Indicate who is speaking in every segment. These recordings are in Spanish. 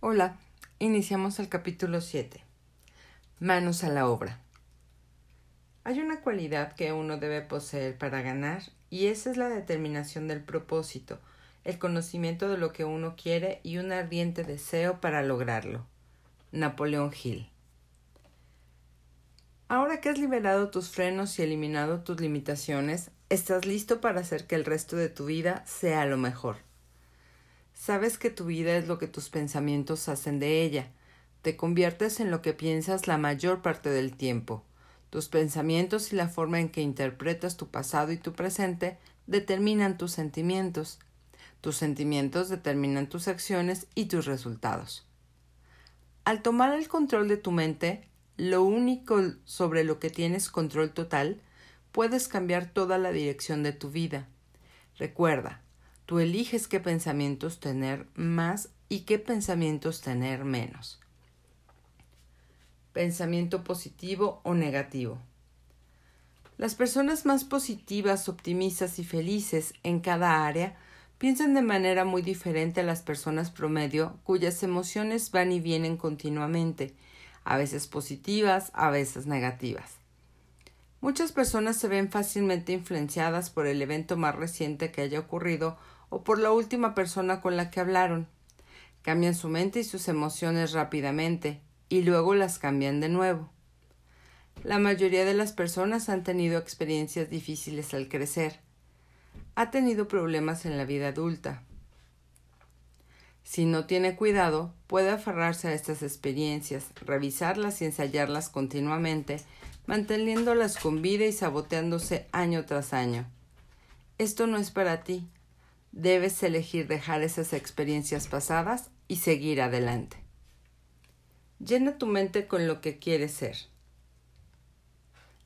Speaker 1: Hola, iniciamos el capítulo 7. Manos a la obra. Hay una cualidad que uno debe poseer para ganar y esa es la determinación del propósito, el conocimiento de lo que uno quiere y un ardiente deseo para lograrlo. Napoleón Hill. Ahora que has liberado tus frenos y eliminado tus limitaciones, estás listo para hacer que el resto de tu vida sea lo mejor. Sabes que tu vida es lo que tus pensamientos hacen de ella. Te conviertes en lo que piensas la mayor parte del tiempo. Tus pensamientos y la forma en que interpretas tu pasado y tu presente determinan tus sentimientos. Tus sentimientos determinan tus acciones y tus resultados. Al tomar el control de tu mente, lo único sobre lo que tienes control total, puedes cambiar toda la dirección de tu vida. Recuerda, Tú eliges qué pensamientos tener más y qué pensamientos tener menos. Pensamiento positivo o negativo. Las personas más positivas, optimistas y felices en cada área piensan de manera muy diferente a las personas promedio cuyas emociones van y vienen continuamente, a veces positivas, a veces negativas. Muchas personas se ven fácilmente influenciadas por el evento más reciente que haya ocurrido o por la última persona con la que hablaron. Cambian su mente y sus emociones rápidamente y luego las cambian de nuevo. La mayoría de las personas han tenido experiencias difíciles al crecer. Ha tenido problemas en la vida adulta. Si no tiene cuidado, puede aferrarse a estas experiencias, revisarlas y ensayarlas continuamente, manteniéndolas con vida y saboteándose año tras año. Esto no es para ti, debes elegir dejar esas experiencias pasadas y seguir adelante. Llena tu mente con lo que quieres ser.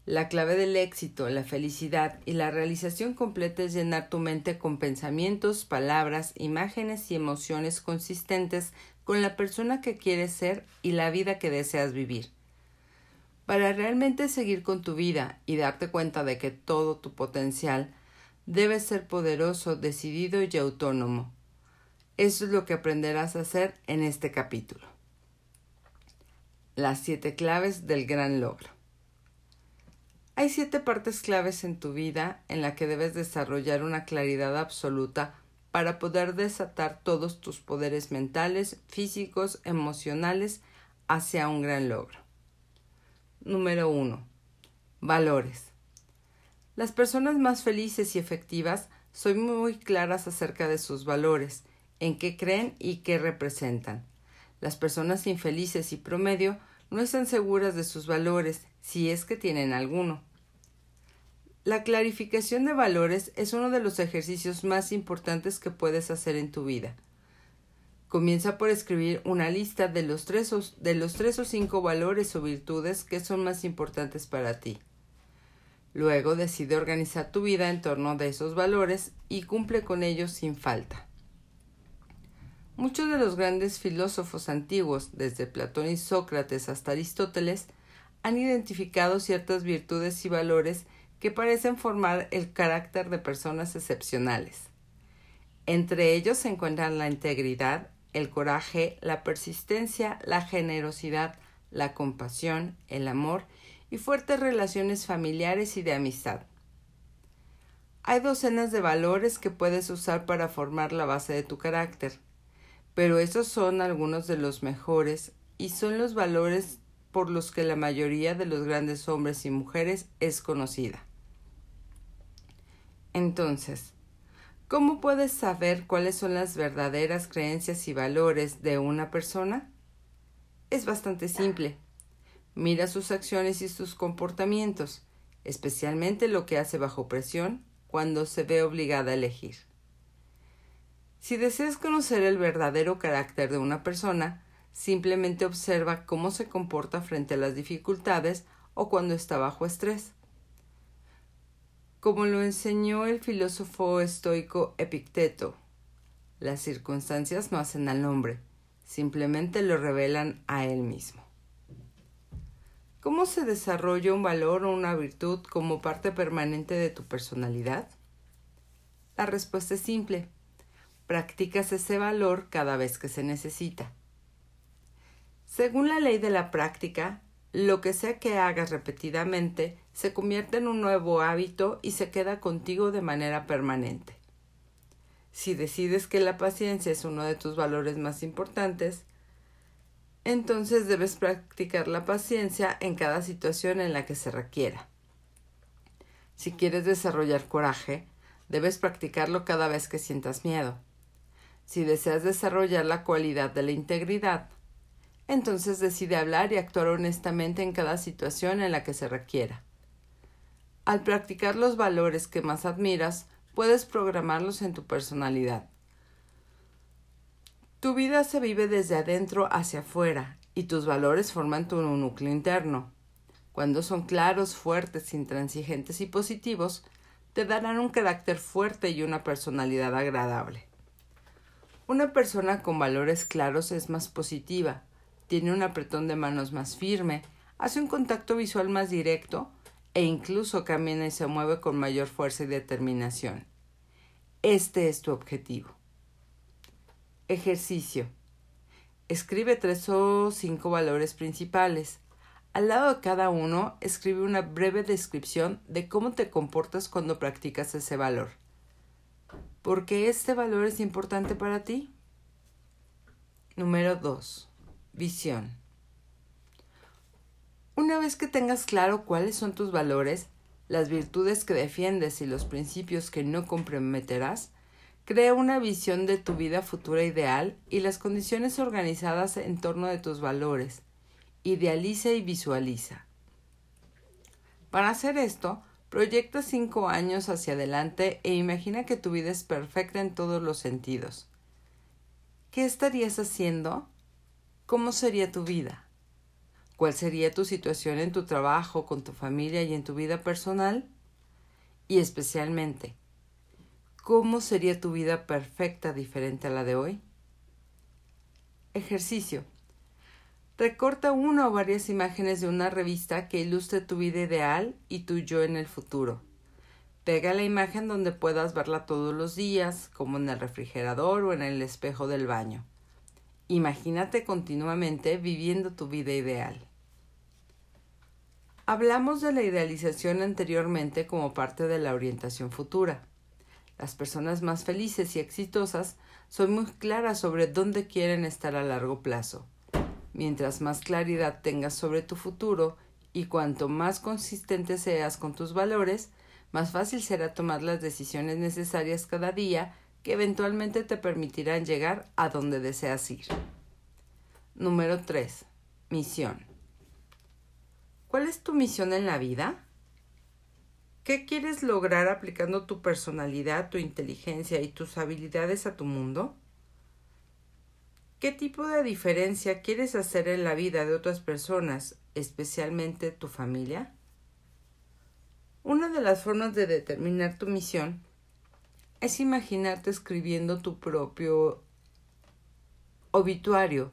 Speaker 1: La clave del éxito, la felicidad y la realización completa es llenar tu mente con pensamientos, palabras, imágenes y emociones consistentes con la persona que quieres ser y la vida que deseas vivir. Para realmente seguir con tu vida y darte cuenta de que todo tu potencial Debes ser poderoso, decidido y autónomo. Eso es lo que aprenderás a hacer en este capítulo. Las siete claves del gran logro. Hay siete partes claves en tu vida en la que debes desarrollar una claridad absoluta para poder desatar todos tus poderes mentales, físicos, emocionales hacia un gran logro. Número 1. Valores. Las personas más felices y efectivas son muy claras acerca de sus valores, en qué creen y qué representan. Las personas infelices y promedio no están seguras de sus valores, si es que tienen alguno. La clarificación de valores es uno de los ejercicios más importantes que puedes hacer en tu vida. Comienza por escribir una lista de los tres o, de los tres o cinco valores o virtudes que son más importantes para ti. Luego decide organizar tu vida en torno de esos valores y cumple con ellos sin falta. Muchos de los grandes filósofos antiguos, desde Platón y Sócrates hasta Aristóteles, han identificado ciertas virtudes y valores que parecen formar el carácter de personas excepcionales. Entre ellos se encuentran la integridad, el coraje, la persistencia, la generosidad, la compasión, el amor y fuertes relaciones familiares y de amistad. Hay docenas de valores que puedes usar para formar la base de tu carácter, pero esos son algunos de los mejores y son los valores por los que la mayoría de los grandes hombres y mujeres es conocida. Entonces, ¿cómo puedes saber cuáles son las verdaderas creencias y valores de una persona? Es bastante simple. Mira sus acciones y sus comportamientos, especialmente lo que hace bajo presión cuando se ve obligada a elegir. Si deseas conocer el verdadero carácter de una persona, simplemente observa cómo se comporta frente a las dificultades o cuando está bajo estrés. Como lo enseñó el filósofo estoico Epicteto, las circunstancias no hacen al hombre, simplemente lo revelan a él mismo. ¿Cómo se desarrolla un valor o una virtud como parte permanente de tu personalidad? La respuesta es simple. Practicas ese valor cada vez que se necesita. Según la ley de la práctica, lo que sea que hagas repetidamente se convierte en un nuevo hábito y se queda contigo de manera permanente. Si decides que la paciencia es uno de tus valores más importantes, entonces debes practicar la paciencia en cada situación en la que se requiera. Si quieres desarrollar coraje, debes practicarlo cada vez que sientas miedo. Si deseas desarrollar la cualidad de la integridad, entonces decide hablar y actuar honestamente en cada situación en la que se requiera. Al practicar los valores que más admiras, puedes programarlos en tu personalidad. Tu vida se vive desde adentro hacia afuera y tus valores forman tu núcleo interno. Cuando son claros, fuertes, intransigentes y positivos, te darán un carácter fuerte y una personalidad agradable. Una persona con valores claros es más positiva, tiene un apretón de manos más firme, hace un contacto visual más directo e incluso camina y se mueve con mayor fuerza y determinación. Este es tu objetivo. Ejercicio. Escribe tres o cinco valores principales. Al lado de cada uno, escribe una breve descripción de cómo te comportas cuando practicas ese valor. ¿Por qué este valor es importante para ti? Número 2. Visión. Una vez que tengas claro cuáles son tus valores, las virtudes que defiendes y los principios que no comprometerás, crea una visión de tu vida futura ideal y las condiciones organizadas en torno de tus valores. Idealiza y visualiza. Para hacer esto, proyecta cinco años hacia adelante e imagina que tu vida es perfecta en todos los sentidos. ¿Qué estarías haciendo? ¿Cómo sería tu vida? ¿Cuál sería tu situación en tu trabajo, con tu familia y en tu vida personal? Y especialmente, ¿cómo sería tu vida perfecta diferente a la de hoy? Ejercicio. Recorta una o varias imágenes de una revista que ilustre tu vida ideal y tu yo en el futuro. Pega la imagen donde puedas verla todos los días, como en el refrigerador o en el espejo del baño. Imagínate continuamente viviendo tu vida ideal. Hablamos de la idealización anteriormente como parte de la orientación futura. Las personas más felices y exitosas son muy claras sobre dónde quieren estar a largo plazo. Mientras más claridad tengas sobre tu futuro y cuanto más consistente seas con tus valores, más fácil será tomar las decisiones necesarias cada día que eventualmente te permitirán llegar a donde deseas ir. Número 3. Misión. ¿Cuál es tu misión en la vida? ¿Qué quieres lograr aplicando tu personalidad, tu inteligencia y tus habilidades a tu mundo? ¿Qué tipo de diferencia quieres hacer en la vida de otras personas, especialmente tu familia? Una de las formas de determinar tu misión es imaginarte escribiendo tu propio obituario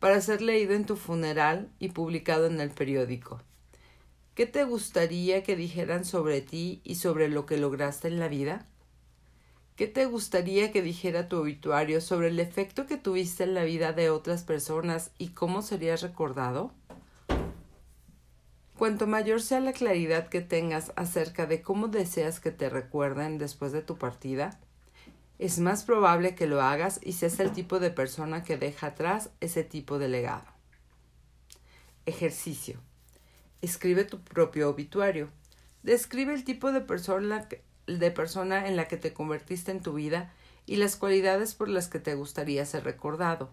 Speaker 1: para ser leído en tu funeral y publicado en el periódico. ¿Qué te gustaría que dijeran sobre ti y sobre lo que lograste en la vida? ¿Qué te gustaría que dijera tu obituario sobre el efecto que tuviste en la vida de otras personas y cómo serías recordado? Cuanto mayor sea la claridad que tengas acerca de cómo deseas que te recuerden después de tu partida, es más probable que lo hagas y seas el tipo de persona que deja atrás ese tipo de legado. Ejercicio. Escribe tu propio obituario. Describe el tipo de persona, de persona en la que te convertiste en tu vida y las cualidades por las que te gustaría ser recordado.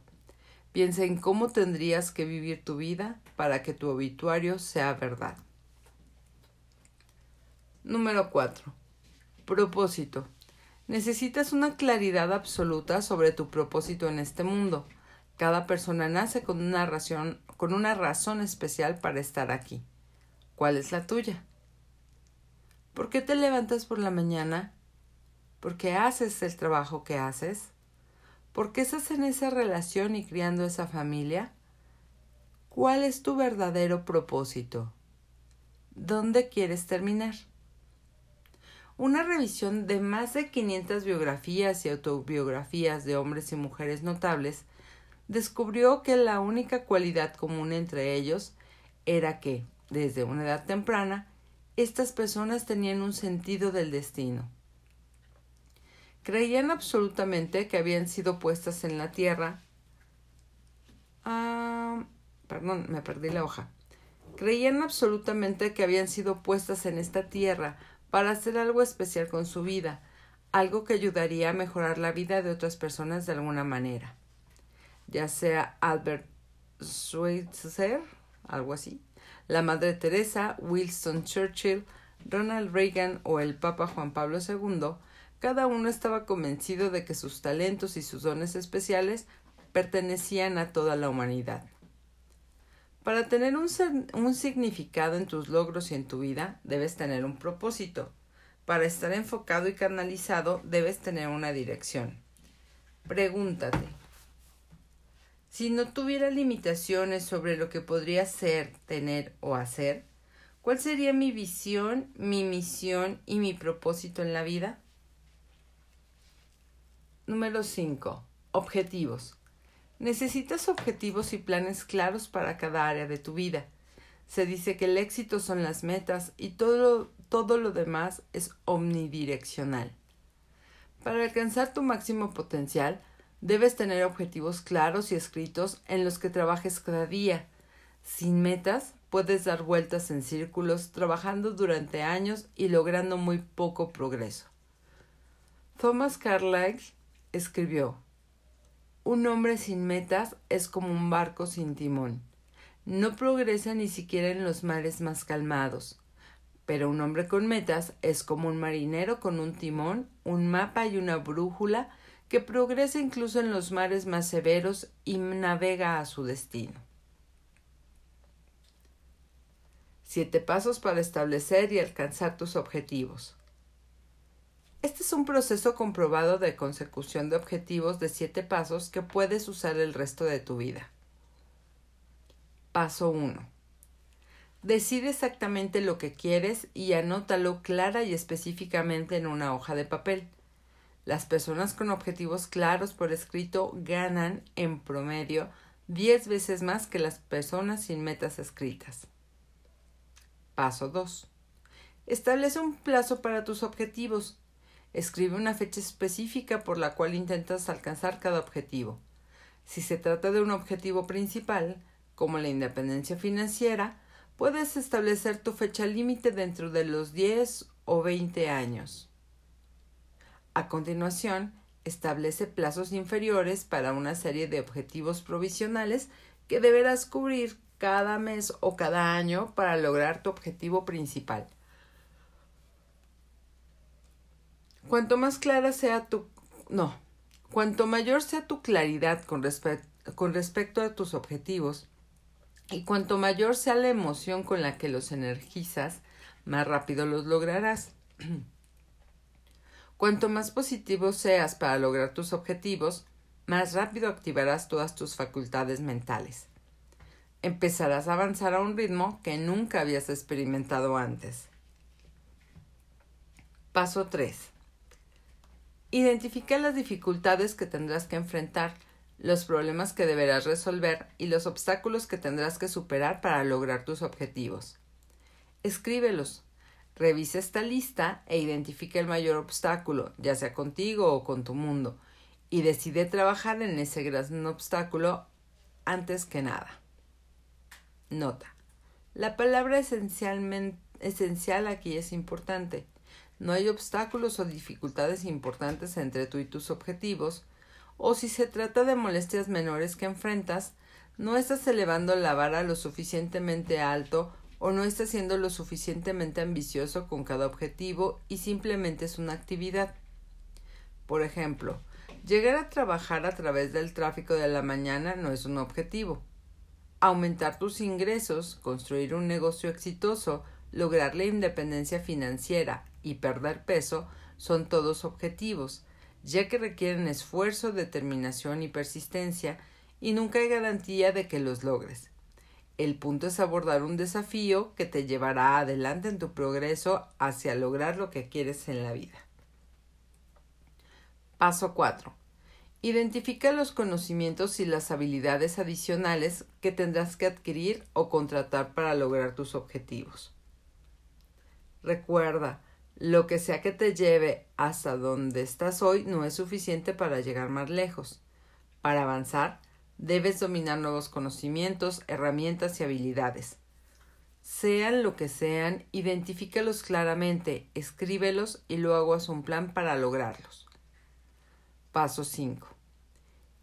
Speaker 1: Piensa en cómo tendrías que vivir tu vida para que tu obituario sea verdad. Número 4. Propósito. Necesitas una claridad absoluta sobre tu propósito en este mundo. Cada persona nace con una razón, con una razón especial para estar aquí. ¿Cuál es la tuya? ¿Por qué te levantas por la mañana? ¿Por qué haces el trabajo que haces? ¿Por qué estás en esa relación y criando esa familia? ¿Cuál es tu verdadero propósito? ¿Dónde quieres terminar? Una revisión de más de 500 biografías y autobiografías de hombres y mujeres notables descubrió que la única cualidad común entre ellos era que, desde una edad temprana, estas personas tenían un sentido del destino. Creían absolutamente que habían sido puestas en la tierra. Ah, perdón, me perdí la hoja. Creían absolutamente que habían sido puestas en esta tierra para hacer algo especial con su vida, algo que ayudaría a mejorar la vida de otras personas de alguna manera. Ya sea Albert Schweitzer, algo así, la Madre Teresa, Winston Churchill, Ronald Reagan o el Papa Juan Pablo II, cada uno estaba convencido de que sus talentos y sus dones especiales pertenecían a toda la humanidad. Para tener un, significado en tus logros y en tu vida, debes tener un propósito. Para estar enfocado y canalizado, debes tener una dirección. Pregúntate, si no tuviera limitaciones sobre lo que podría ser, tener o hacer, ¿cuál sería mi visión, mi misión y mi propósito en la vida? Número 5. Objetivos. Necesitas objetivos y planes claros para cada área de tu vida. Se dice que el éxito son las metas y todo, todo lo demás es omnidireccional. Para alcanzar tu máximo potencial, Debes tener objetivos claros y escritos en los que trabajes cada día. Sin metas, puedes dar vueltas en círculos, trabajando durante años y logrando muy poco progreso. Thomas Carlyle escribió Un hombre sin metas es como un barco sin timón. No progresa ni siquiera en los mares más calmados. Pero un hombre con metas es como un marinero con un timón, un mapa y una brújula que progresa incluso en los mares más severos y navega a su destino. Siete pasos para establecer y alcanzar tus objetivos. Este es un proceso comprobado de consecución de objetivos de siete pasos que puedes usar el resto de tu vida. Paso 1. Decide exactamente lo que quieres y anótalo clara y específicamente en una hoja de papel. Las personas con objetivos claros por escrito ganan, en promedio, 10 veces más que las personas sin metas escritas. Paso 2. Establece un plazo para tus objetivos. Escribe una fecha específica por la cual intentas alcanzar cada objetivo. Si se trata de un objetivo principal, como la independencia financiera, puedes establecer tu fecha límite dentro de los 10 o 20 años. A continuación, establece plazos inferiores para una serie de objetivos provisionales que deberás cubrir cada mes o cada año para lograr tu objetivo principal. Cuanto más clara sea tu no, cuanto mayor sea tu claridad con, con respecto a tus objetivos y cuanto mayor sea la emoción con la que los energizas, más rápido los lograrás. Cuanto más positivo seas para lograr tus objetivos, más rápido activarás todas tus facultades mentales. Empezarás a avanzar a un ritmo que nunca habías experimentado antes. Paso 3. Identifica las dificultades que tendrás que enfrentar, los problemas que deberás resolver y los obstáculos que tendrás que superar para lograr tus objetivos. Escríbelos Revisa esta lista e identifica el mayor obstáculo, ya sea contigo o con tu mundo, y decide trabajar en ese gran obstáculo antes que nada. Nota. La palabra esencialmente, esencial aquí es importante. No hay obstáculos o dificultades importantes entre tú y tus objetivos, o si se trata de molestias menores que enfrentas, no estás elevando la vara lo suficientemente alto o no está siendo lo suficientemente ambicioso con cada objetivo y simplemente es una actividad. Por ejemplo, llegar a trabajar a través del tráfico de la mañana no es un objetivo. Aumentar tus ingresos, construir un negocio exitoso, lograr la independencia financiera y perder peso son todos objetivos, ya que requieren esfuerzo, determinación y persistencia, y nunca hay garantía de que los logres. El punto es abordar un desafío que te llevará adelante en tu progreso hacia lograr lo que quieres en la vida. Paso 4. Identifica los conocimientos y las habilidades adicionales que tendrás que adquirir o contratar para lograr tus objetivos. Recuerda, lo que sea que te lleve hasta donde estás hoy no es suficiente para llegar más lejos. Para avanzar, debes dominar nuevos conocimientos, herramientas y habilidades. Sean lo que sean, identifícalos claramente, escríbelos y luego haz un plan para lograrlos. Paso 5.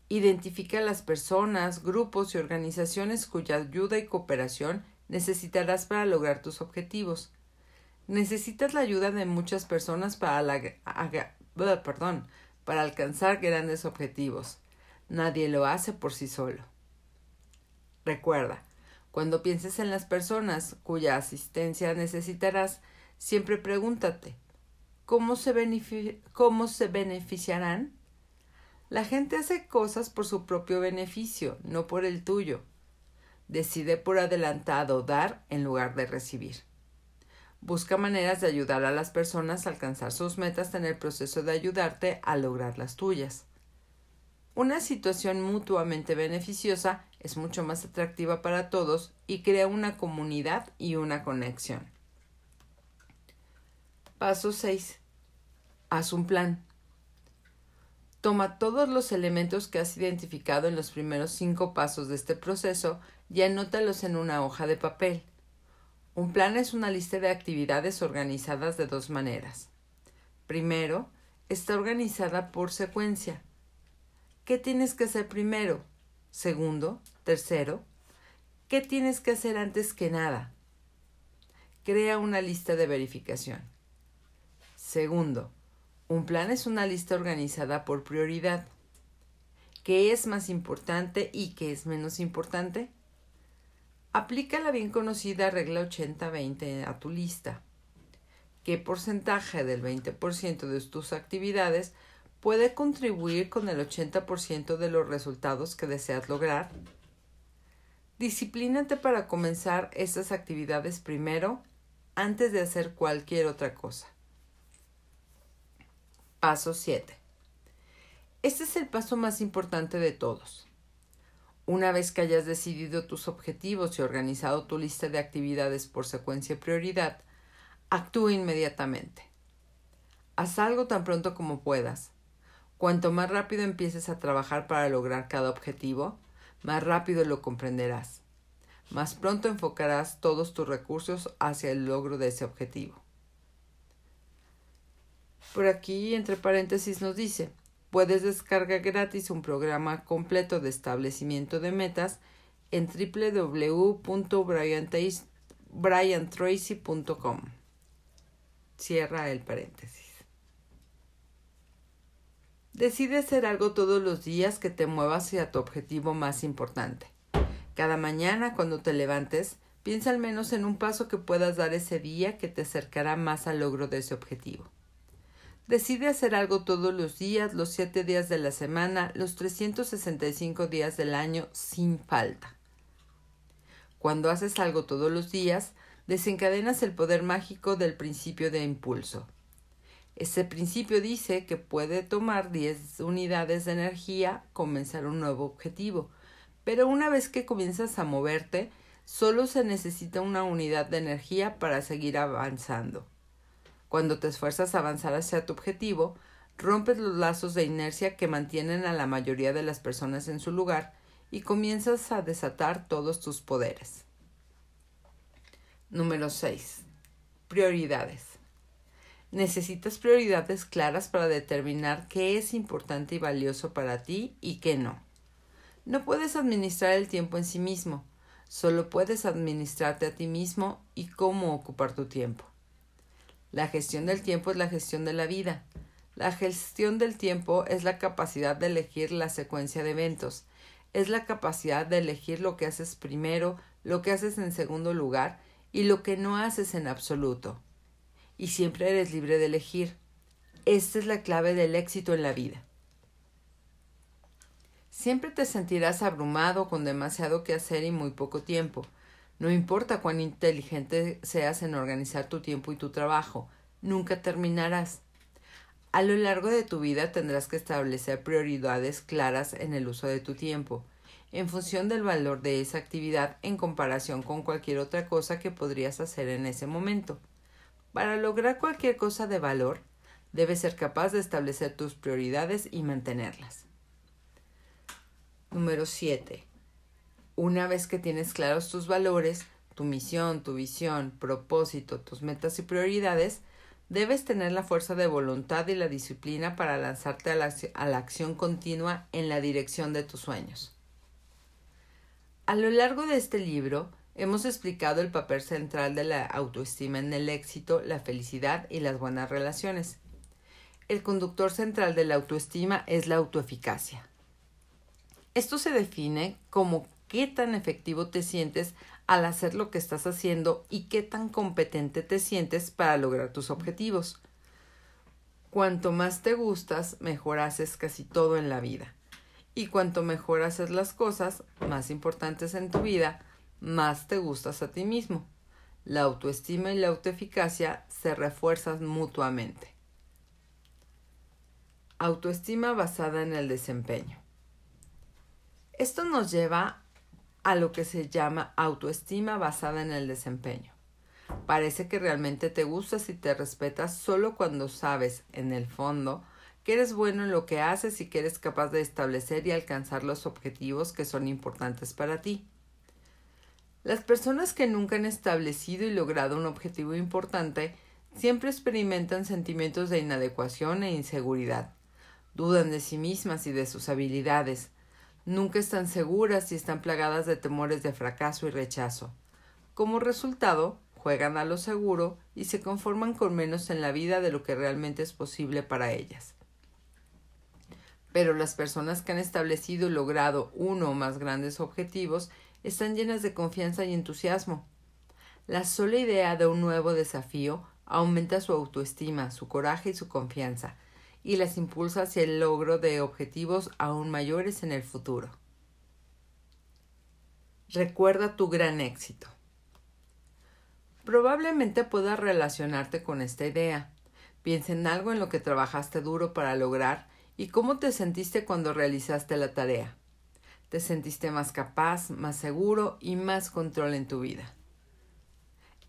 Speaker 1: Identifica las personas, grupos y organizaciones cuya ayuda y cooperación necesitarás para lograr tus objetivos. Necesitas la ayuda de muchas personas para, para alcanzar grandes objetivos. Nadie lo hace por sí solo. Recuerda, cuando pienses en las personas cuya asistencia necesitarás, siempre pregúntate ¿cómo se, cómo se beneficiarán? La gente hace cosas por su propio beneficio, no por el tuyo. Decide por adelantado dar en lugar de recibir. Busca maneras de ayudar a las personas a alcanzar sus metas en el proceso de ayudarte a lograr las tuyas. Una situación mutuamente beneficiosa es mucho más atractiva para todos y crea una comunidad y una conexión. Paso 6. Haz un plan. Toma todos los elementos que has identificado en los primeros cinco pasos de este proceso y anótalos en una hoja de papel. Un plan es una lista de actividades organizadas de dos maneras. Primero, está organizada por secuencia. ¿Qué tienes que hacer primero? Segundo, tercero, ¿qué tienes que hacer antes que nada? Crea una lista de verificación. Segundo, un plan es una lista organizada por prioridad. ¿Qué es más importante y qué es menos importante? Aplica la bien conocida regla 80-20 a tu lista. ¿Qué porcentaje del 20% de tus actividades puede contribuir con el 80% de los resultados que deseas lograr? Disciplínate para comenzar estas actividades primero antes de hacer cualquier otra cosa. Paso 7. Este es el paso más importante de todos. Una vez que hayas decidido tus objetivos y organizado tu lista de actividades por secuencia y prioridad, actúa inmediatamente. Haz algo tan pronto como puedas. Cuanto más rápido empieces a trabajar para lograr cada objetivo, más rápido lo comprenderás. Más pronto enfocarás todos tus recursos hacia el logro de ese objetivo. Por aquí, entre paréntesis, nos dice, puedes descargar gratis un programa completo de establecimiento de metas en www.briantracy.com. Cierra el paréntesis. Decide hacer algo todos los días que te mueva hacia tu objetivo más importante. Cada mañana cuando te levantes, piensa al menos en un paso que puedas dar ese día que te acercará más al logro de ese objetivo. Decide hacer algo todos los días, los siete días de la semana, los 365 días del año, sin falta. Cuando haces algo todos los días, desencadenas el poder mágico del principio de impulso. Este principio dice que puede tomar 10 unidades de energía comenzar un nuevo objetivo, pero una vez que comienzas a moverte, solo se necesita una unidad de energía para seguir avanzando. Cuando te esfuerzas a avanzar hacia tu objetivo, rompes los lazos de inercia que mantienen a la mayoría de las personas en su lugar y comienzas a desatar todos tus poderes. Número 6. Prioridades. Necesitas prioridades claras para determinar qué es importante y valioso para ti y qué no. No puedes administrar el tiempo en sí mismo, solo puedes administrarte a ti mismo y cómo ocupar tu tiempo. La gestión del tiempo es la gestión de la vida. La gestión del tiempo es la capacidad de elegir la secuencia de eventos. Es la capacidad de elegir lo que haces primero, lo que haces en segundo lugar y lo que no haces en absoluto. Y siempre eres libre de elegir. Esta es la clave del éxito en la vida. Siempre te sentirás abrumado con demasiado que hacer y muy poco tiempo. No importa cuán inteligente seas en organizar tu tiempo y tu trabajo, nunca terminarás. A lo largo de tu vida tendrás que establecer prioridades claras en el uso de tu tiempo, en función del valor de esa actividad en comparación con cualquier otra cosa que podrías hacer en ese momento. Para lograr cualquier cosa de valor, debes ser capaz de establecer tus prioridades y mantenerlas. Número 7. Una vez que tienes claros tus valores, tu misión, tu visión, propósito, tus metas y prioridades, debes tener la fuerza de voluntad y la disciplina para lanzarte a la, a la, acción continua en la dirección de tus sueños. A lo largo de este libro hemos explicado el papel central de la autoestima en el éxito, la felicidad y las buenas relaciones. El conductor central de la autoestima es la autoeficacia. Esto se define como qué tan efectivo te sientes al hacer lo que estás haciendo y qué tan competente te sientes para lograr tus objetivos. Cuanto más te gustas, mejor haces casi todo en la vida. Y cuanto mejor haces las cosas más importantes en tu vida, más te gustas a ti mismo. La autoestima y la autoeficacia se refuerzan mutuamente. Autoestima basada en el desempeño. Esto nos lleva a lo que se llama autoestima basada en el desempeño. Parece que realmente te gustas y te respetas solo cuando sabes, en el fondo, que eres bueno en lo que haces y que eres capaz de establecer y alcanzar los objetivos que son importantes para ti. Las personas que nunca han establecido y logrado un objetivo importante siempre experimentan sentimientos de inadecuación e inseguridad. Dudan de sí mismas y de sus habilidades, Nunca están seguras y están plagadas de temores de fracaso y rechazo. Como resultado, juegan a lo seguro y se conforman con menos en la vida de lo que realmente es posible para ellas. Pero las personas que han establecido y logrado uno o más grandes objetivos están llenas de confianza y entusiasmo. La sola idea de un nuevo desafío aumenta su autoestima, su coraje y su confianza, y las impulsa hacia el logro de objetivos aún mayores en el futuro. Recuerda tu gran éxito. Probablemente puedas relacionarte con esta idea. Piensa en algo en lo que trabajaste duro para lograr y cómo te sentiste cuando realizaste la tarea. Te sentiste más capaz, más seguro y más control en tu vida.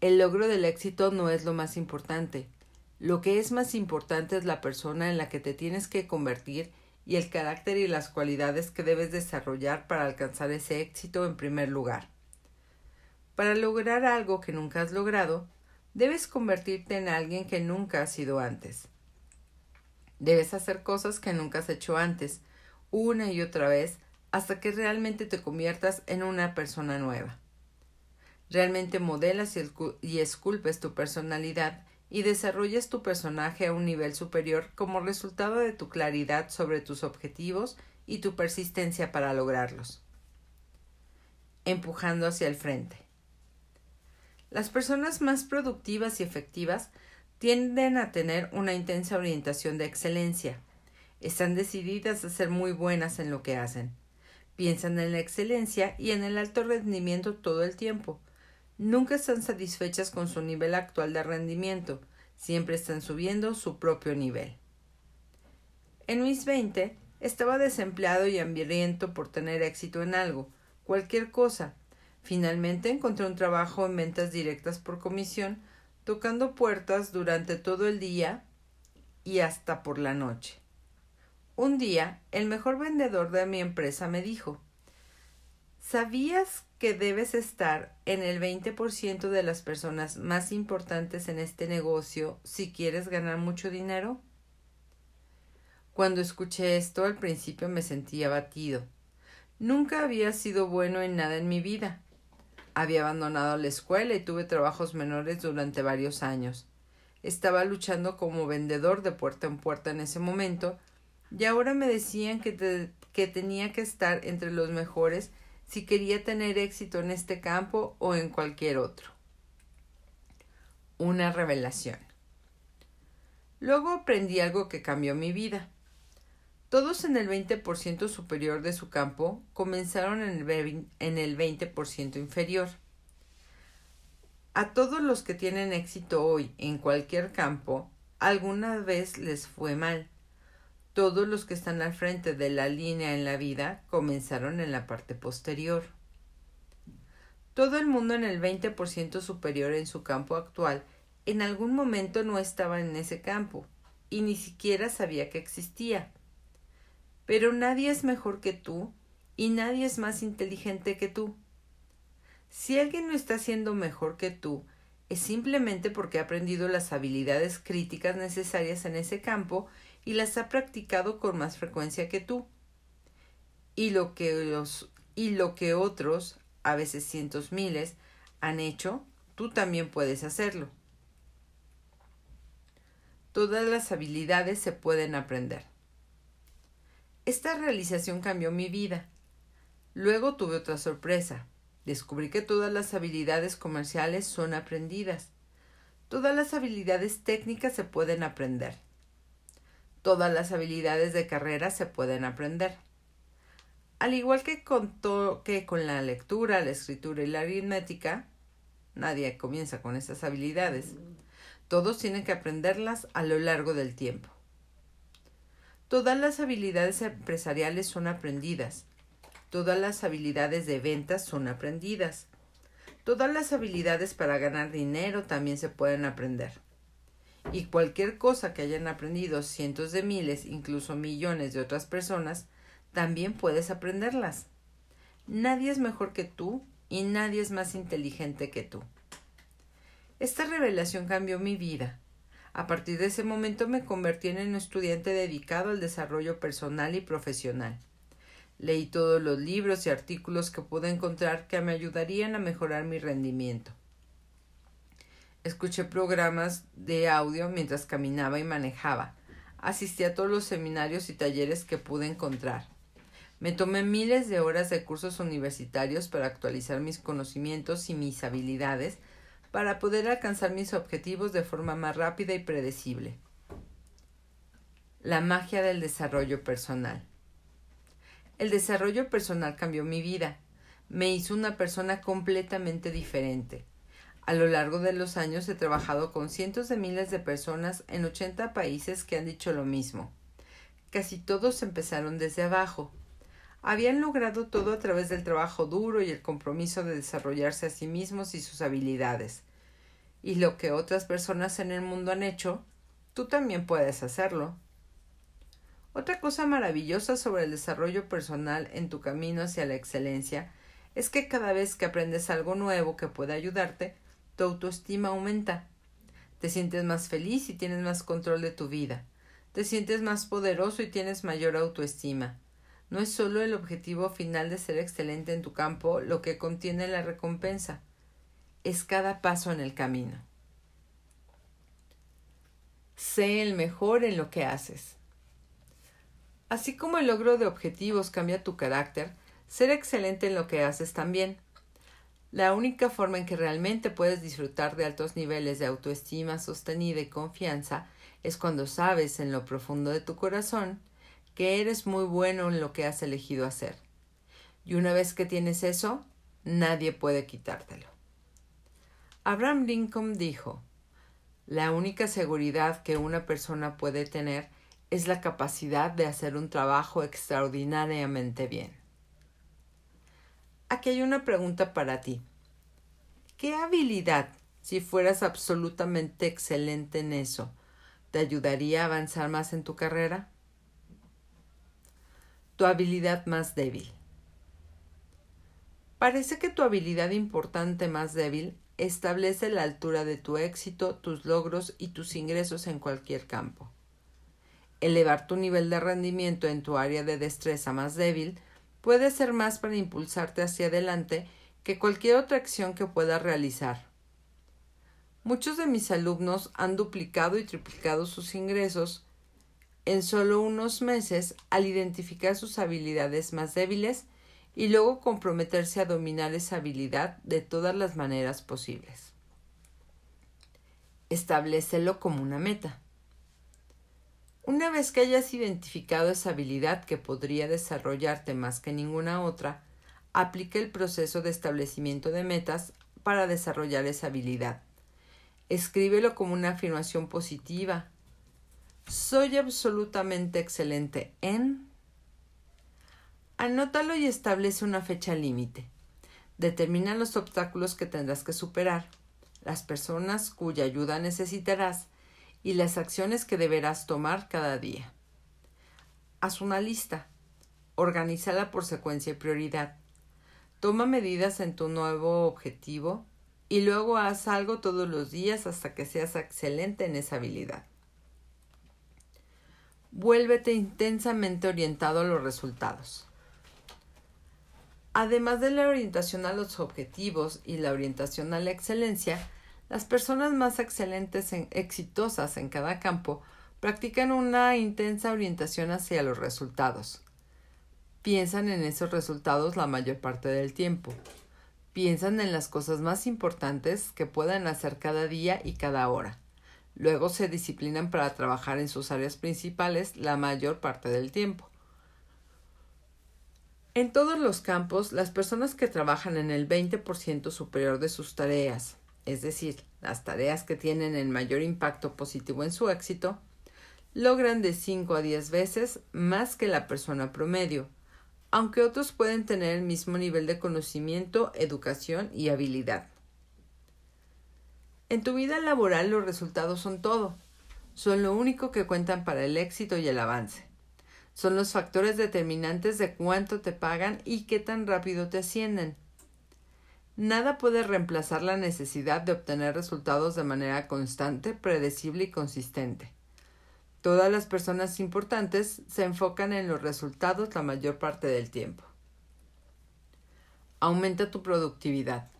Speaker 1: El logro del éxito no es lo más importante, lo que es más importante es la persona en la que te tienes que convertir y el carácter y las cualidades que debes desarrollar para alcanzar ese éxito en primer lugar. Para lograr algo que nunca has logrado, debes convertirte en alguien que nunca has sido antes. Debes hacer cosas que nunca has hecho antes, una y otra vez, hasta que realmente te conviertas en una persona nueva. Realmente modelas y esculpes tu personalidad y desarrolles tu personaje a un nivel superior como resultado de tu claridad sobre tus objetivos y tu persistencia para lograrlos. Empujando hacia el frente. Las personas más productivas y efectivas tienden a tener una intensa orientación de excelencia. Están decididas a ser muy buenas en lo que hacen. Piensan en la excelencia y en el alto rendimiento todo el tiempo, nunca están satisfechas con su nivel actual de rendimiento, siempre están subiendo su propio nivel. En mis veinte estaba desempleado y hambriento por tener éxito en algo, cualquier cosa. Finalmente encontré un trabajo en ventas directas por comisión, tocando puertas durante todo el día y hasta por la noche. Un día, el mejor vendedor de mi empresa me dijo ¿Sabías que debes estar en el 20% de las personas más importantes en este negocio si quieres ganar mucho dinero? Cuando escuché esto al principio me sentí abatido. Nunca había sido bueno en nada en mi vida. Había abandonado la escuela y tuve trabajos menores durante varios años. Estaba luchando como vendedor de puerta en puerta en ese momento y ahora me decían que, que tenía que estar entre los mejores si quería tener éxito en este campo o en cualquier otro. Una revelación. Luego aprendí algo que cambió mi vida. Todos en el 20% superior de su campo comenzaron en el 20% inferior. A todos los que tienen éxito hoy en cualquier campo, alguna vez les fue mal. Todos los que están al frente de la línea en la vida comenzaron en la parte posterior. Todo el mundo en el 20% superior en su campo actual en algún momento no estaba en ese campo y ni siquiera sabía que existía. Pero nadie es mejor que tú y nadie es más inteligente que tú. Si alguien no está siendo mejor que tú, es simplemente porque ha aprendido las habilidades críticas necesarias en ese campo y las ha practicado con más frecuencia que tú. Y lo que los y lo que otros, a veces cientos miles, han hecho, tú también puedes hacerlo. Todas las habilidades se pueden aprender. Esta realización cambió mi vida. Luego tuve otra sorpresa. Descubrí que todas las habilidades comerciales son aprendidas. Todas las habilidades técnicas se pueden aprender. Todas las habilidades de carrera se pueden aprender. Al igual que con, que con la lectura, la escritura y la aritmética, nadie comienza con esas habilidades. Todos tienen que aprenderlas a lo largo del tiempo. Todas las habilidades empresariales son aprendidas. Todas las habilidades de ventas son aprendidas. Todas las habilidades para ganar dinero también se pueden aprender. Y cualquier cosa que hayan aprendido cientos de miles, incluso millones de otras personas, también puedes aprenderlas. Nadie es mejor que tú y nadie es más inteligente que tú. Esta revelación cambió mi vida. A partir de ese momento me convertí en un estudiante dedicado al desarrollo personal y profesional. Leí todos los libros y artículos que pude encontrar que me ayudarían a mejorar mi rendimiento. Escuché programas de audio mientras caminaba y manejaba. Asistí a todos los seminarios y talleres que pude encontrar. Me tomé miles de horas de cursos universitarios para actualizar mis conocimientos y mis habilidades para poder alcanzar mis objetivos de forma más rápida y predecible. La magia del desarrollo personal. El desarrollo personal cambió mi vida. Me hizo una persona completamente diferente. A lo largo de los años he trabajado con cientos de miles de personas en 80 países que han dicho lo mismo. Casi todos empezaron desde abajo. Habían logrado todo a través del trabajo duro y el compromiso de desarrollarse a sí mismos y sus habilidades. Y lo que otras personas en el mundo han hecho, tú también puedes hacerlo. Otra cosa maravillosa sobre el desarrollo personal en tu camino hacia la excelencia es que cada vez que aprendes algo nuevo que puede ayudarte, tu autoestima aumenta. Te sientes más feliz y tienes más control de tu vida. Te sientes más poderoso y tienes mayor autoestima. No es solo el objetivo final de ser excelente en tu campo lo que contiene la recompensa, es cada paso en el camino. Sé el mejor en lo que haces. Así como el logro de objetivos cambia tu carácter, ser excelente en lo que haces también. La única forma en que realmente puedes disfrutar de altos niveles de autoestima sostenida y confianza es cuando sabes en lo profundo de tu corazón que eres muy bueno en lo que has elegido hacer. Y una vez que tienes eso, nadie puede quitártelo. Abraham Lincoln dijo La única seguridad que una persona puede tener es la capacidad de hacer un trabajo extraordinariamente bien. Aquí hay una pregunta para ti. ¿Qué habilidad, si fueras absolutamente excelente en eso, te ayudaría a avanzar más en tu carrera? Tu habilidad más débil. Parece que tu habilidad importante más débil establece la altura de tu éxito, tus logros y tus ingresos en cualquier campo. Elevar tu nivel de rendimiento en tu área de destreza más débil puede ser más para impulsarte hacia adelante que cualquier otra acción que puedas realizar. Muchos de mis alumnos han duplicado y triplicado sus ingresos en solo unos meses al identificar sus habilidades más débiles y luego comprometerse a dominar esa habilidad de todas las maneras posibles. Establecelo como una meta. Una vez que hayas identificado esa habilidad que podría desarrollarte más que ninguna otra, aplica el proceso de establecimiento de metas para desarrollar esa habilidad. Escríbelo como una afirmación positiva, Soy absolutamente excelente en... Anótalo y establece una fecha límite. Determina los obstáculos que tendrás que superar, las personas cuya ayuda necesitarás y las acciones que deberás tomar cada día. Haz una lista. Organízala por secuencia y prioridad. Toma medidas en tu nuevo objetivo y luego haz algo todos los días hasta que seas excelente en esa habilidad. Vuélvete intensamente orientado a los resultados. Además de la orientación a los objetivos y la orientación a la excelencia, las personas más excelentes exitosas en cada campo practican una intensa orientación hacia los resultados. Piensan en esos resultados la mayor parte del tiempo. Piensan en las cosas más importantes que puedan hacer cada día y cada hora. Luego se disciplinan para trabajar en sus áreas principales la mayor parte del tiempo. En todos los campos, las personas que trabajan en el 20% superior de sus tareas, es decir, las tareas que tienen el mayor impacto positivo en su éxito, logran de 5 a 10 veces más que la persona promedio, aunque otros pueden tener el mismo nivel de conocimiento, educación y habilidad. En tu vida laboral los resultados son todo, son lo único que cuentan para el éxito y el avance son los factores determinantes de cuánto te pagan y qué tan rápido te ascienden. Nada puede reemplazar la necesidad de obtener resultados de manera constante, predecible y consistente. Todas las personas importantes se enfocan en los resultados la mayor parte del tiempo. Aumenta tu productividad.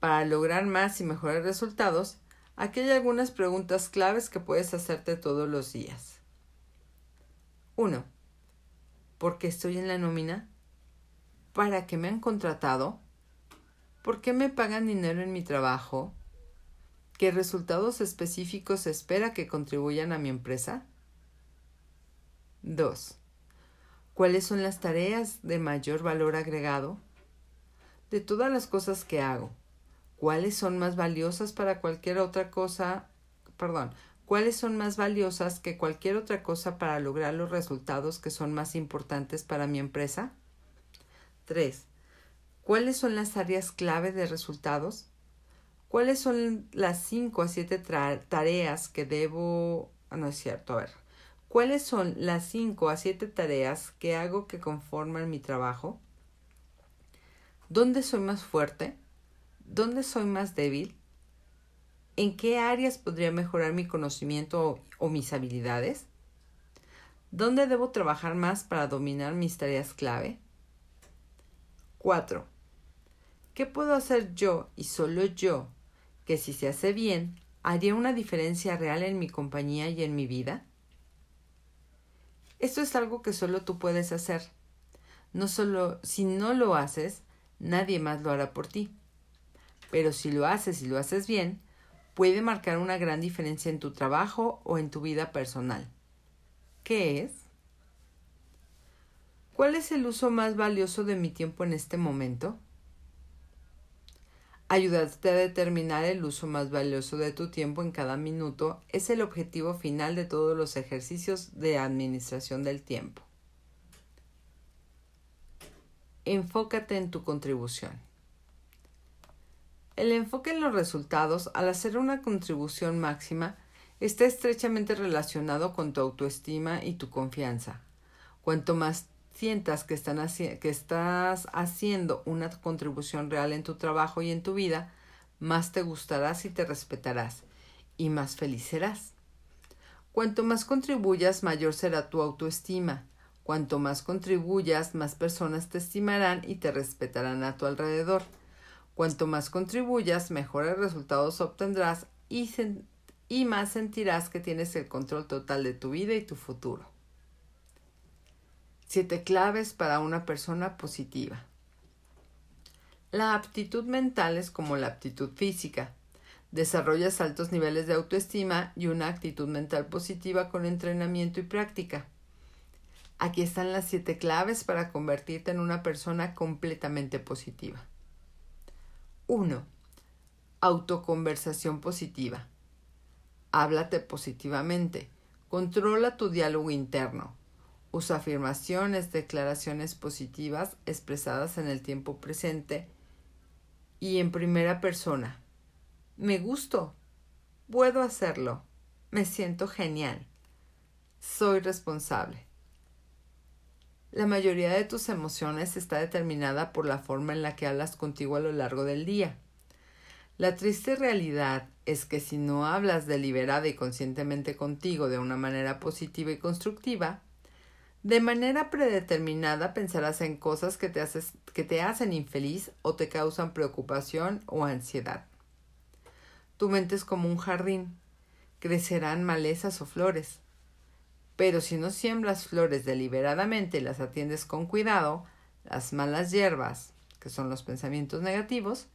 Speaker 1: Para lograr más y mejores resultados, aquí hay algunas preguntas claves que puedes hacerte todos los días. 1. ¿Por qué estoy en la nómina? ¿Para qué me han contratado? ¿Por qué me pagan dinero en mi trabajo? ¿Qué resultados específicos espera que contribuyan a mi empresa? 2. ¿Cuáles son las tareas de mayor valor agregado? De todas las cosas que hago, ¿cuáles son más valiosas para cualquier otra cosa? Perdón, cuáles son más valiosas que cualquier otra cosa para lograr los resultados que son más importantes para mi empresa? 3. ¿Cuáles son las áreas clave de resultados? ¿Cuáles son las 5 a 7 tareas que debo... Ah, no es cierto, a ver. ¿Cuáles son las 5 a 7 tareas que hago que conforman mi trabajo? ¿Dónde soy más fuerte? ¿Dónde soy más débil? ¿En qué áreas podría mejorar mi conocimiento o, mis habilidades? ¿Dónde debo trabajar más para dominar mis tareas clave? 4. ¿Qué puedo hacer yo y solo yo que si se hace bien haría una diferencia real en mi compañía y en mi vida? Esto es algo que solo tú puedes hacer. No solo si no lo haces, nadie más lo hará por ti. Pero si lo haces y lo haces bien, puede marcar una gran diferencia en tu trabajo o en tu vida personal. ¿Qué es? ¿Cuál es el uso más valioso de mi tiempo en este momento? Ayudarte a determinar el uso más valioso de tu tiempo en cada minuto es el objetivo final de todos los ejercicios de administración del tiempo. Enfócate en tu contribución. El enfoque en los resultados, al hacer una contribución máxima, está estrechamente relacionado con tu autoestima y tu confianza. Cuanto más sientas que, estás haciendo una contribución real en tu trabajo y en tu vida, más te gustarás y te respetarás, y más feliz serás. Cuanto más contribuyas, mayor será tu autoestima. Cuanto más contribuyas, más personas te estimarán y te respetarán a tu alrededor. Cuanto más contribuyas, mejores resultados obtendrás y más sentirás que tienes el control total de tu vida y tu futuro. Siete claves para una persona positiva. La aptitud mental es como la aptitud física. Desarrollas altos niveles de autoestima y una actitud mental positiva con entrenamiento y práctica. Aquí están las siete claves para convertirte en una persona completamente positiva. 1. Autoconversación positiva. Háblate positivamente. Controla tu diálogo interno. Usa afirmaciones, declaraciones positivas expresadas en el tiempo presente y en primera persona. Me gusto. Puedo hacerlo. Me siento genial. Soy responsable. La mayoría de tus emociones está determinada por la forma en la que hablas contigo a lo largo del día. La triste realidad es que si no hablas deliberada y conscientemente contigo de una manera positiva y constructiva, de manera predeterminada pensarás en cosas que te, que te hacen infeliz o te causan preocupación o ansiedad. Tu mente es como un jardín. Crecerán malezas o flores. Pero si no siembras flores deliberadamente y las atiendes con cuidado, las malas hierbas, que son los pensamientos negativos,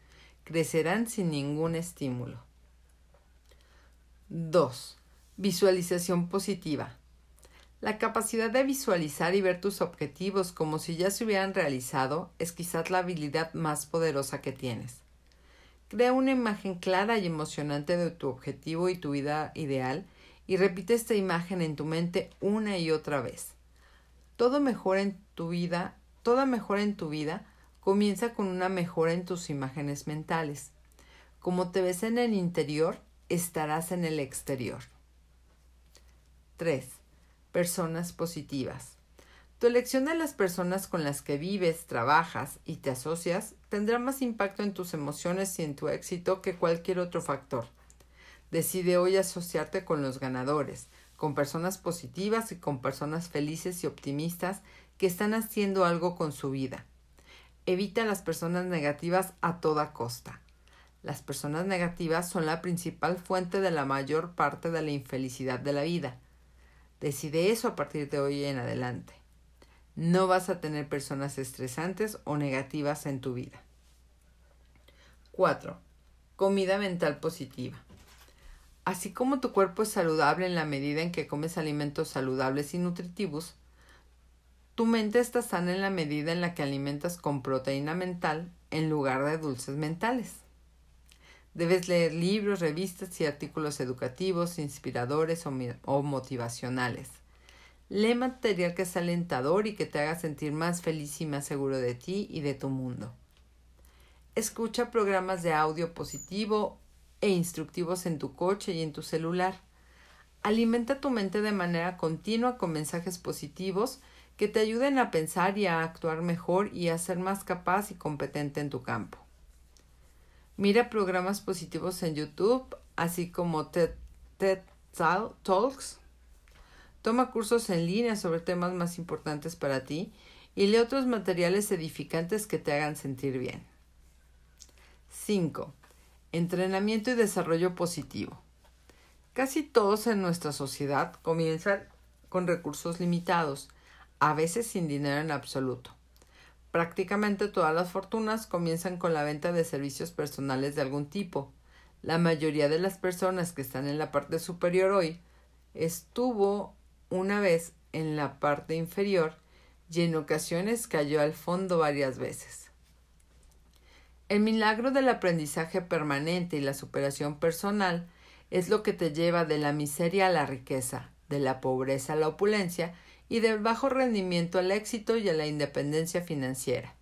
Speaker 1: crecerán sin ningún estímulo. 2. Visualización positiva. La capacidad de visualizar y ver tus objetivos como si ya se hubieran realizado es quizás la habilidad más poderosa que tienes. Crea una imagen clara y emocionante de tu objetivo y tu vida ideal y repite esta imagen en tu mente una y otra vez. Todo mejora en tu vida, toda mejora en tu vida comienza con una mejora en tus imágenes mentales. Como te ves en el interior, estarás en el exterior. 3. Personas positivas. Tu elección de las personas con las que vives, trabajas y te asocias tendrá más impacto en tus emociones y en tu éxito que cualquier otro factor. Decide hoy asociarte con los ganadores, con personas positivas y con personas felices y optimistas que están haciendo algo con su vida. Evita las personas negativas a toda costa. Las personas negativas son la principal fuente de la mayor parte de la infelicidad de la vida. Decide eso a partir de hoy en adelante. No vas a tener personas estresantes o negativas en tu vida. 4. Comida mental positiva. Así como tu cuerpo es saludable en la medida en que comes alimentos saludables y nutritivos, tu mente está sana en la medida en la que alimentas con proteína mental en lugar de dulces mentales. Debes leer libros, revistas y artículos educativos, inspiradores o, motivacionales. Lee material que sea alentador y que te haga sentir más feliz y más seguro de ti y de tu mundo. Escucha programas de audio positivo e instructivos en tu coche y en tu celular. Alimenta tu mente de manera continua con mensajes positivos que te ayuden a pensar y a actuar mejor y a ser más capaz y competente en tu campo. Mira programas positivos en YouTube, así como TED, Talks. Toma cursos en línea sobre temas más importantes para ti y lee otros materiales edificantes que te hagan sentir bien. 5. Entrenamiento y desarrollo positivo. Casi todos en nuestra sociedad comienzan con recursos limitados, a veces sin dinero en absoluto. Prácticamente todas las fortunas comienzan con la venta de servicios personales de algún tipo. La mayoría de las personas que están en la parte superior hoy estuvo una vez en la parte inferior y en ocasiones cayó al fondo varias veces. El milagro del aprendizaje permanente y la superación personal es lo que te lleva de la miseria a la riqueza, de la pobreza a la opulencia y del bajo rendimiento al éxito y a la independencia financiera.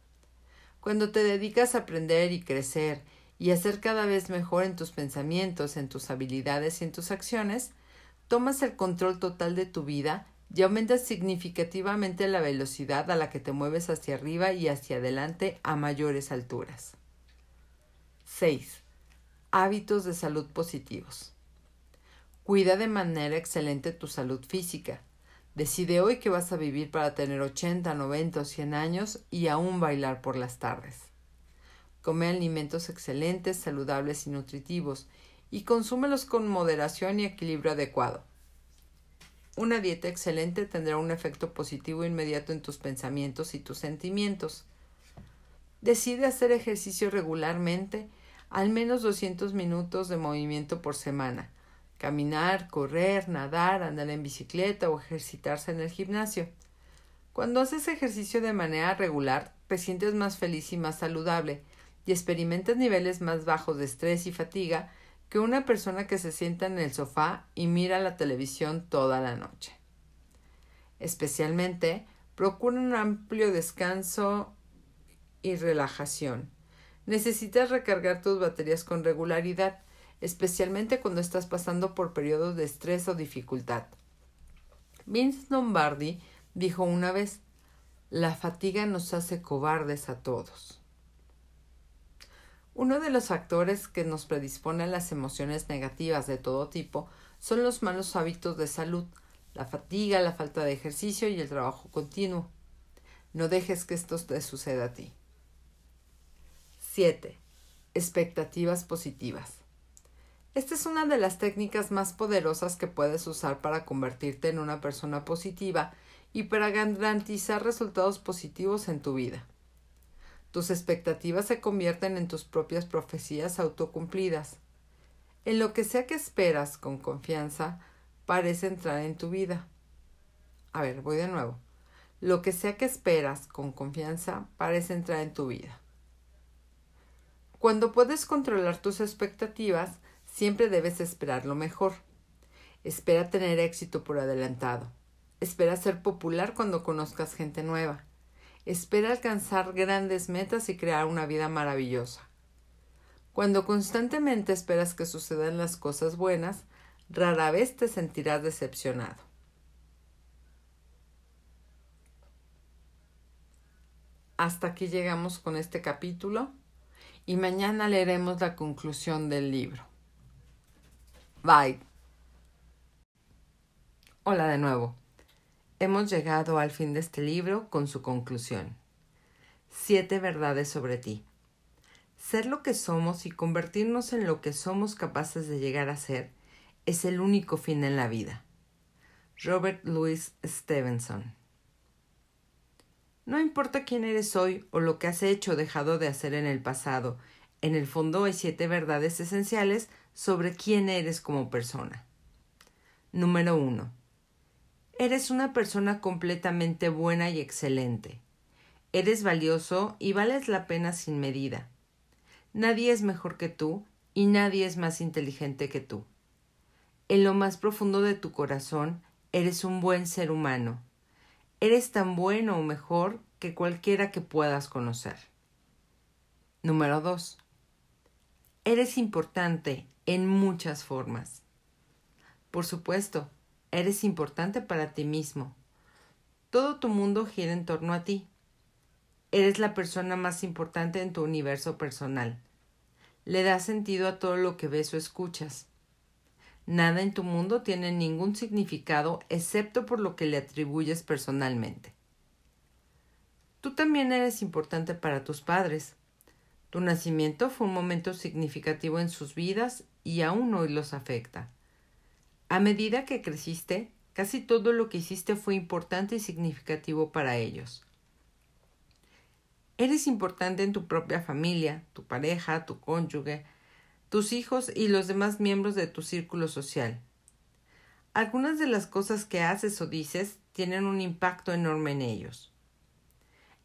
Speaker 1: Cuando te dedicas a aprender y crecer y a ser cada vez mejor en tus pensamientos, en tus habilidades y en tus acciones, tomas el control total de tu vida y aumentas significativamente la velocidad a la que te mueves hacia arriba y hacia adelante a mayores alturas. 6. Hábitos de salud positivos. Cuida de manera excelente tu salud física. Decide hoy que vas a vivir para tener 80, 90 o 100 años y aún bailar por las tardes. Come alimentos excelentes, saludables y nutritivos y consúmelos con moderación y equilibrio adecuado. Una dieta excelente tendrá un efecto positivo inmediato en tus pensamientos y tus sentimientos. Decide hacer ejercicio regularmente al menos 200 minutos de movimiento por semana. Caminar, correr, nadar, andar en bicicleta o ejercitarse en el gimnasio. Cuando haces ejercicio de manera regular, te sientes más feliz y más saludable y experimentas niveles más bajos de estrés y fatiga que una persona que se sienta en el sofá y mira la televisión toda la noche. Especialmente, procura un amplio descanso y relajación. Necesitas recargar tus baterías con regularidad, especialmente cuando estás pasando por periodos de estrés o dificultad. Vince Lombardi dijo una vez La fatiga nos hace cobardes a todos. Uno de los factores que nos predisponen a las emociones negativas de todo tipo son los malos hábitos de salud, la fatiga, la falta de ejercicio y el trabajo continuo. No dejes que esto te suceda a ti. 7. Expectativas positivas. Esta es una de las técnicas más poderosas que puedes usar para convertirte en una persona positiva y para garantizar resultados positivos en tu vida. Tus expectativas se convierten en tus propias profecías autocumplidas. En lo que sea que esperas con confianza, parece entrar en tu vida. A ver, voy de nuevo. Lo que sea que esperas con confianza parece entrar en tu vida. Cuando puedes controlar tus expectativas, siempre debes esperar lo mejor. Espera tener éxito por adelantado. Espera ser popular cuando conozcas gente nueva. Espera alcanzar grandes metas y crear una vida maravillosa. Cuando constantemente esperas que sucedan las cosas buenas, rara vez te sentirás decepcionado. Hasta aquí llegamos con este capítulo y mañana leeremos la conclusión del libro. Bye. Hola de nuevo. Hemos llegado al fin de este libro con su conclusión. Siete verdades sobre ti. Ser lo que somos y convertirnos en lo que somos capaces de llegar a ser es el único fin en la vida. Robert Louis Stevenson. No importa quién eres hoy o lo que has hecho o dejado de hacer en el pasado, en el fondo hay siete verdades esenciales sobre quién eres como persona. Número uno. Eres una persona completamente buena y excelente. Eres valioso y vales la pena sin medida. Nadie es mejor que tú y nadie es más inteligente que tú. En lo más profundo de tu corazón, eres un buen ser humano. Eres tan bueno o mejor que cualquiera que puedas conocer. Número 2. Eres importante en muchas formas. Por supuesto, Eres importante para ti mismo. Todo tu mundo gira en torno a ti. Eres la persona más importante en tu universo personal. Le das sentido a todo lo que ves o escuchas. Nada en tu mundo tiene ningún significado excepto por lo que le atribuyes personalmente. Tú también eres importante para tus padres. Tu nacimiento fue un momento significativo en sus vidas y aún hoy los afecta. A medida que creciste, casi todo lo que hiciste fue importante y significativo para ellos. Eres importante en tu propia familia, tu pareja, tu cónyuge, tus hijos y los demás miembros de tu círculo social. Algunas de las cosas que haces o dices tienen un impacto enorme en ellos.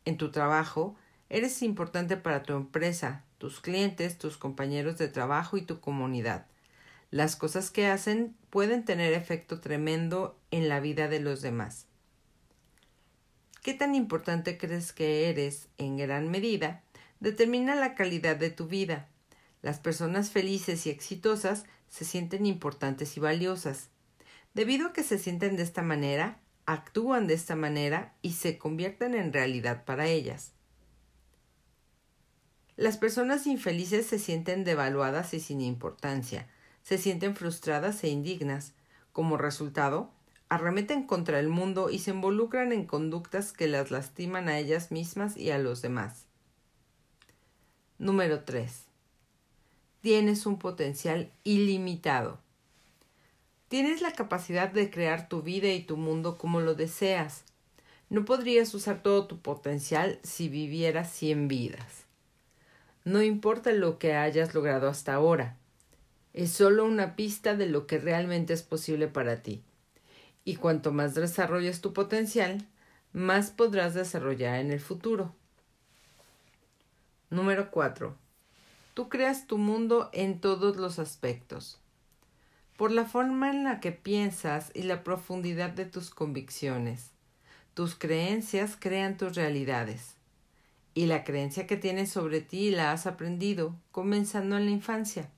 Speaker 1: En tu trabajo, eres importante para tu empresa, tus clientes, tus compañeros de trabajo y tu comunidad. Las cosas que hacen pueden tener efecto tremendo en la vida de los demás. ¿Qué tan importante crees que eres en gran medida? Determina la calidad de tu vida. Las personas felices y exitosas se sienten importantes y valiosas. Debido a que se sienten de esta manera, actúan de esta manera y se convierten en realidad para ellas. Las personas infelices se sienten devaluadas y sin importancia, se sienten frustradas e indignas. Como resultado, arremeten contra el mundo y se involucran en conductas que las lastiman a ellas mismas y a los demás. Número 3. Tienes un potencial ilimitado. Tienes la capacidad de crear tu vida y tu mundo como lo deseas. No podrías usar todo tu potencial si vivieras cien vidas. No importa lo que hayas logrado hasta ahora, es solo una pista de lo que realmente es posible para ti. Y cuanto más desarrolles tu potencial, más podrás desarrollar en el futuro. Número 4. Tú creas tu mundo en todos los aspectos. Por la forma en la que piensas y la profundidad de tus convicciones. Tus creencias crean tus realidades. Y la creencia que tienes sobre ti la has aprendido, comenzando en la infancia.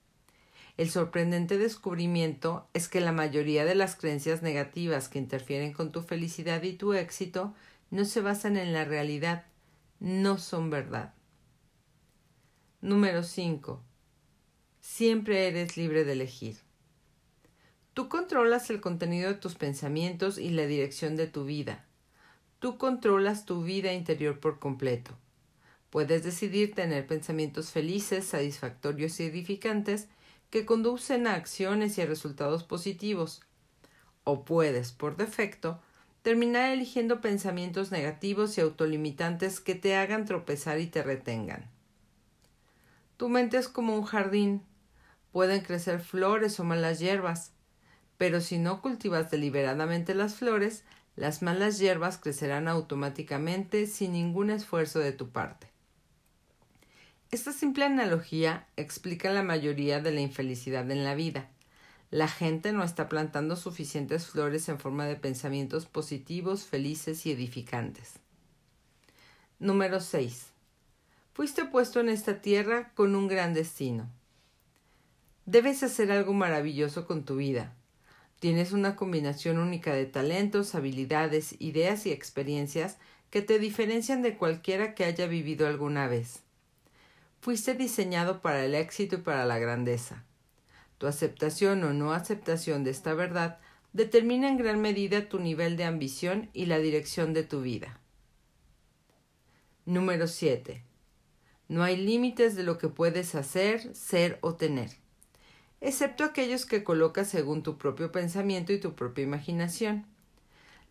Speaker 1: El sorprendente descubrimiento es que la mayoría de las creencias negativas que interfieren con tu felicidad y tu éxito no se basan en la realidad, no son verdad. Número 5. Siempre eres libre de elegir. Tú controlas el contenido de tus pensamientos y la dirección de tu vida. Tú controlas tu vida interior por completo. Puedes decidir tener pensamientos felices, satisfactorios y edificantes que conducen a acciones y a resultados positivos. O puedes, por defecto, terminar eligiendo pensamientos negativos y autolimitantes que te hagan tropezar y te retengan. Tu mente es como un jardín. Pueden crecer flores o malas hierbas, pero si no cultivas deliberadamente las flores, las malas hierbas crecerán automáticamente sin ningún esfuerzo de tu parte. Esta simple analogía explica la mayoría de la infelicidad en la vida. La gente no está plantando suficientes flores en forma de pensamientos positivos, felices y edificantes. Número 6. Fuiste puesto en esta tierra con un gran destino. Debes hacer algo maravilloso con tu vida. Tienes una combinación única de talentos, habilidades, ideas y experiencias que te diferencian de cualquiera que haya vivido alguna vez. Fuiste diseñado para el éxito y para la grandeza. Tu aceptación o no aceptación de esta verdad determina en gran medida tu nivel de ambición y la dirección de tu vida. Número 7. No hay límites de lo que puedes hacer, ser o tener, excepto aquellos que colocas según tu propio pensamiento y tu propia imaginación.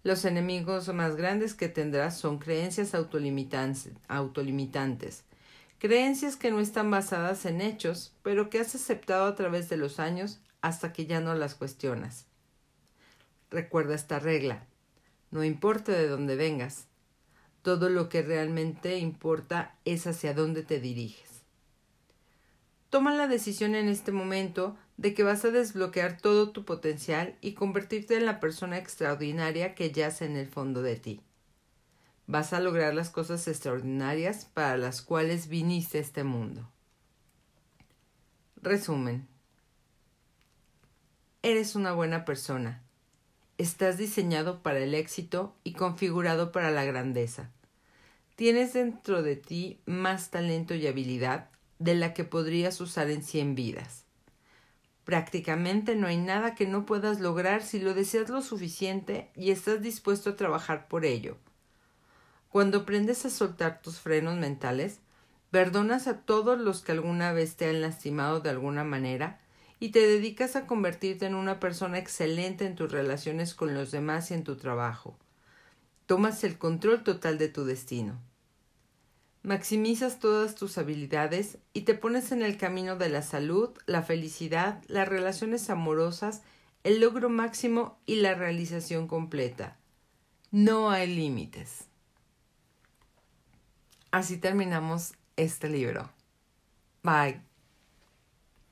Speaker 1: Los enemigos más grandes que tendrás son creencias autolimitantes, autolimitantes creencias que no están basadas en hechos, pero que has aceptado a través de los años hasta que ya no las cuestionas. Recuerda esta regla. No importa de dónde vengas, todo lo que realmente importa es hacia dónde te diriges. Toma la decisión en este momento de que vas a desbloquear todo tu potencial y convertirte en la persona extraordinaria que yace en el fondo de ti vas a lograr las cosas extraordinarias para las cuales viniste a este mundo. Resumen. Eres una buena persona. Estás diseñado para el éxito y configurado para la grandeza. Tienes dentro de ti más talento y habilidad de la que podrías usar en cien vidas. Prácticamente no hay nada que no puedas lograr si lo deseas lo suficiente y estás dispuesto a trabajar por ello cuando aprendes a soltar tus frenos mentales, perdonas a todos los que alguna vez te han lastimado de alguna manera y te dedicas a convertirte en una persona excelente en tus relaciones con los demás y en tu trabajo. Tomas el control total de tu destino. Maximizas todas tus habilidades y te pones en el camino de la salud, la felicidad, las relaciones amorosas, el logro máximo y la realización completa. No hay límites. Así terminamos este libro. Bye.